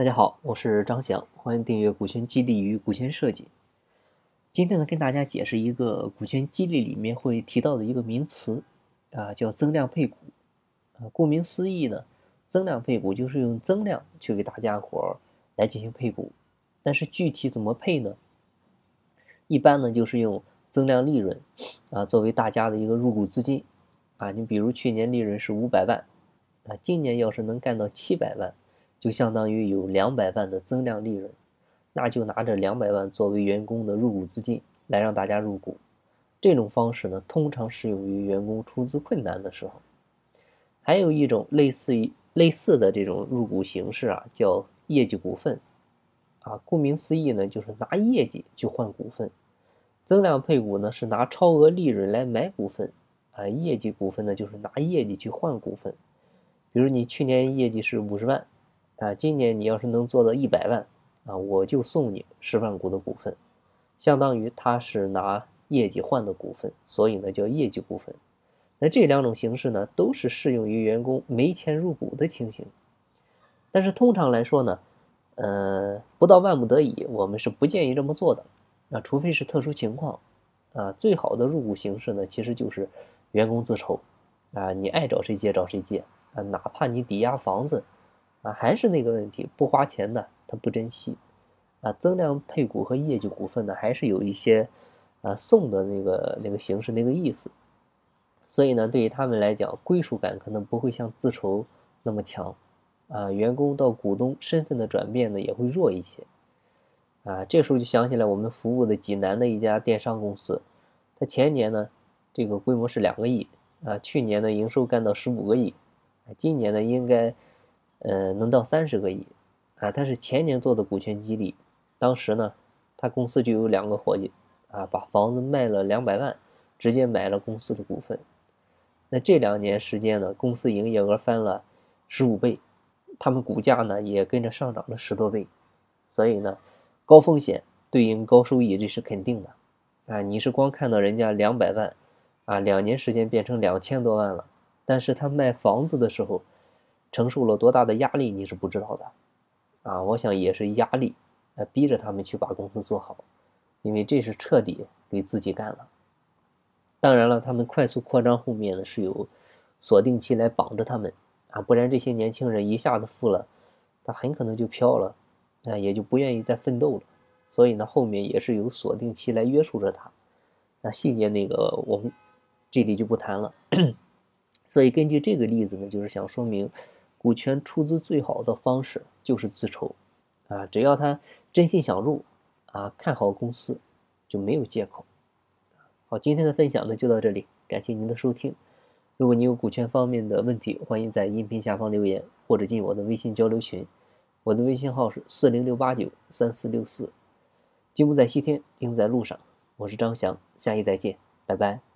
大家好，我是张翔，欢迎订阅股权激励与股权设计。今天呢，跟大家解释一个股权激励里面会提到的一个名词，啊，叫增量配股。啊，顾名思义呢，增量配股就是用增量去给大家伙儿来进行配股。但是具体怎么配呢？一般呢，就是用增量利润，啊，作为大家的一个入股资金。啊，你比如去年利润是五百万，啊，今年要是能干到七百万，就相当于有两百万的增量利润。那就拿着两百万作为员工的入股资金来让大家入股，这种方式呢，通常适用于员工出资困难的时候。还有一种类似于类似的这种入股形式啊，叫业绩股份。啊，顾名思义呢，就是拿业绩去换股份。增量配股呢，是拿超额利润来买股份。啊，业绩股份呢，就是拿业绩去换股份。比如你去年业绩是五十万，啊，今年你要是能做到一百万。啊，我就送你十万股的股份，相当于他是拿业绩换的股份，所以呢叫业绩股份。那这两种形式呢，都是适用于员工没钱入股的情形。但是通常来说呢，呃，不到万不得已，我们是不建议这么做的。啊，除非是特殊情况。啊，最好的入股形式呢，其实就是员工自筹。啊，你爱找谁借找谁借。啊，哪怕你抵押房子，啊，还是那个问题，不花钱的。他不珍惜，啊，增量配股和业绩股份呢，还是有一些，啊，送的那个那个形式那个意思，所以呢，对于他们来讲，归属感可能不会像自筹那么强，啊，员工到股东身份的转变呢，也会弱一些，啊，这时候就想起来我们服务的济南的一家电商公司，它前年呢，这个规模是两个亿，啊，去年呢营收干到十五个亿，今年呢应该，呃，能到三十个亿。啊，他是前年做的股权激励，当时呢，他公司就有两个伙计，啊，把房子卖了两百万，直接买了公司的股份。那这两年时间呢，公司营业额翻了十五倍，他们股价呢也跟着上涨了十多倍。所以呢，高风险对应高收益，这是肯定的。啊，你是光看到人家两百万，啊，两年时间变成两千多万了，但是他卖房子的时候，承受了多大的压力，你是不知道的。啊，我想也是压力，呃，逼着他们去把公司做好，因为这是彻底给自己干了。当然了，他们快速扩张后面呢是有锁定期来绑着他们啊，不然这些年轻人一下子富了，他很可能就飘了，啊，也就不愿意再奋斗了。所以呢，后面也是有锁定期来约束着他。那细节那个我们这里就不谈了。所以根据这个例子呢，就是想说明。股权出资最好的方式就是自筹，啊，只要他真心想入，啊，看好公司，就没有借口。好，今天的分享呢就到这里，感谢您的收听。如果你有股权方面的问题，欢迎在音频下方留言或者进我的微信交流群，我的微信号是四零六八九三四六四。金不在西天，鹰在路上，我是张翔，下期再见，拜拜。